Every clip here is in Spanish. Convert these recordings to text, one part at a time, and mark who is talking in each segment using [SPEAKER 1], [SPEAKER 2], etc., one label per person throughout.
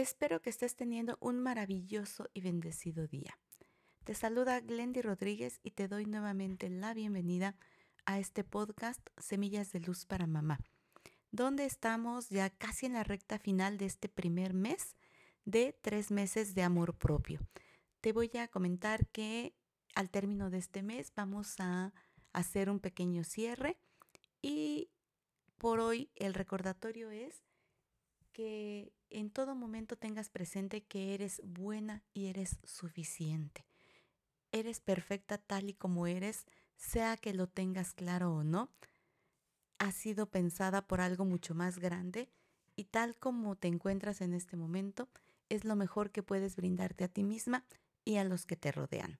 [SPEAKER 1] Espero que estés teniendo un maravilloso y bendecido día. Te saluda Glendy Rodríguez y te doy nuevamente la bienvenida a este podcast Semillas de Luz para Mamá, donde estamos ya casi en la recta final de este primer mes de tres meses de amor propio. Te voy a comentar que al término de este mes vamos a hacer un pequeño cierre y por hoy el recordatorio es que en todo momento tengas presente que eres buena y eres suficiente. Eres perfecta tal y como eres, sea que lo tengas claro o no. Ha sido pensada por algo mucho más grande y tal como te encuentras en este momento, es lo mejor que puedes brindarte a ti misma y a los que te rodean.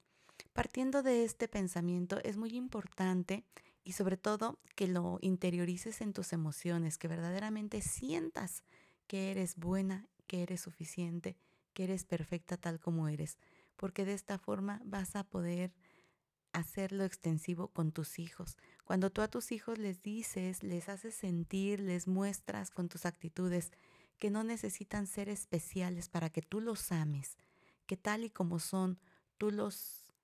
[SPEAKER 1] Partiendo de este pensamiento, es muy importante y sobre todo que lo interiorices en tus emociones, que verdaderamente sientas que eres buena, que eres suficiente, que eres perfecta tal como eres, porque de esta forma vas a poder hacerlo extensivo con tus hijos. Cuando tú a tus hijos les dices, les haces sentir, les muestras con tus actitudes que no necesitan ser especiales para que tú los ames, que tal y como son, tú los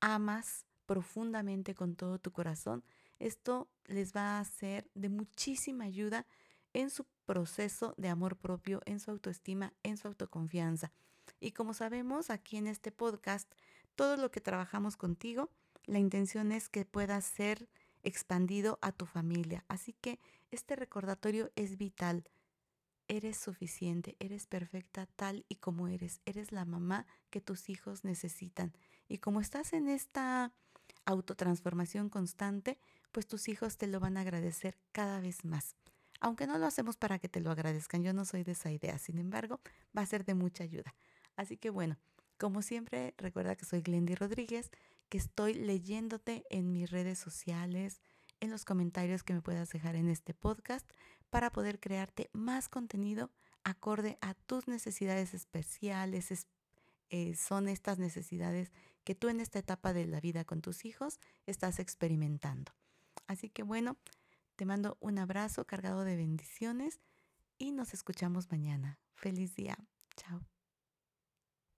[SPEAKER 1] amas profundamente con todo tu corazón, esto les va a ser de muchísima ayuda en su proceso de amor propio, en su autoestima, en su autoconfianza. Y como sabemos aquí en este podcast, todo lo que trabajamos contigo, la intención es que pueda ser expandido a tu familia. Así que este recordatorio es vital. Eres suficiente, eres perfecta tal y como eres. Eres la mamá que tus hijos necesitan. Y como estás en esta autotransformación constante, pues tus hijos te lo van a agradecer cada vez más. Aunque no lo hacemos para que te lo agradezcan, yo no soy de esa idea, sin embargo, va a ser de mucha ayuda. Así que bueno, como siempre, recuerda que soy Glendy Rodríguez, que estoy leyéndote en mis redes sociales, en los comentarios que me puedas dejar en este podcast para poder crearte más contenido acorde a tus necesidades especiales. Eh, son estas necesidades que tú en esta etapa de la vida con tus hijos estás experimentando. Así que bueno, te mando un abrazo cargado de bendiciones y nos escuchamos mañana. Feliz día. Chao.